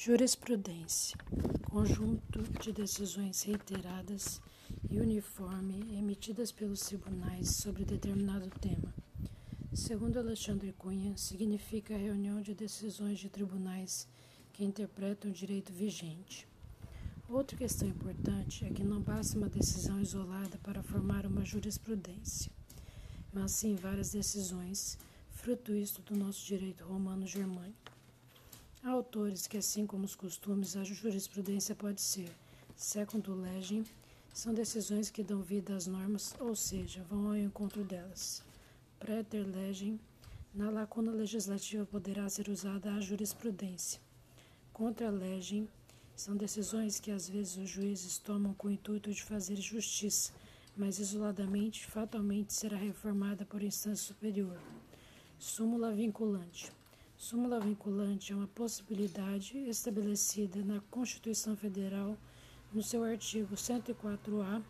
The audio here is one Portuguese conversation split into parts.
Jurisprudência conjunto de decisões reiteradas e uniforme emitidas pelos tribunais sobre determinado tema. Segundo Alexandre Cunha, significa reunião de decisões de tribunais que interpretam o direito vigente. Outra questão importante é que não basta uma decisão isolada para formar uma jurisprudência, mas sim várias decisões, fruto isto do nosso direito romano-germânico. Há autores que, assim como os costumes, a jurisprudência pode ser, segundo legem, são decisões que dão vida às normas, ou seja, vão ao encontro delas. Preter legem, na lacuna legislativa poderá ser usada a jurisprudência. Contra legem, são decisões que às vezes os juízes tomam com o intuito de fazer justiça, mas isoladamente, fatalmente será reformada por instância superior. Súmula vinculante. Súmula vinculante é uma possibilidade estabelecida na Constituição Federal no seu artigo 104-A,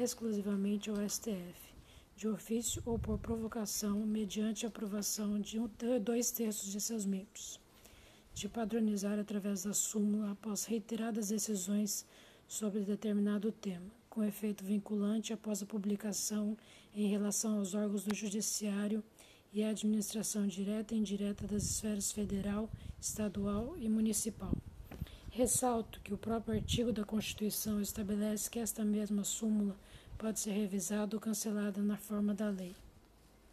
exclusivamente ao STF, de ofício ou por provocação, mediante aprovação de um, dois terços de seus membros, de padronizar através da súmula após reiteradas decisões sobre determinado tema, com efeito vinculante após a publicação em relação aos órgãos do Judiciário e a administração direta e indireta das esferas federal, estadual e municipal. Ressalto que o próprio artigo da Constituição estabelece que esta mesma súmula pode ser revisada ou cancelada na forma da lei.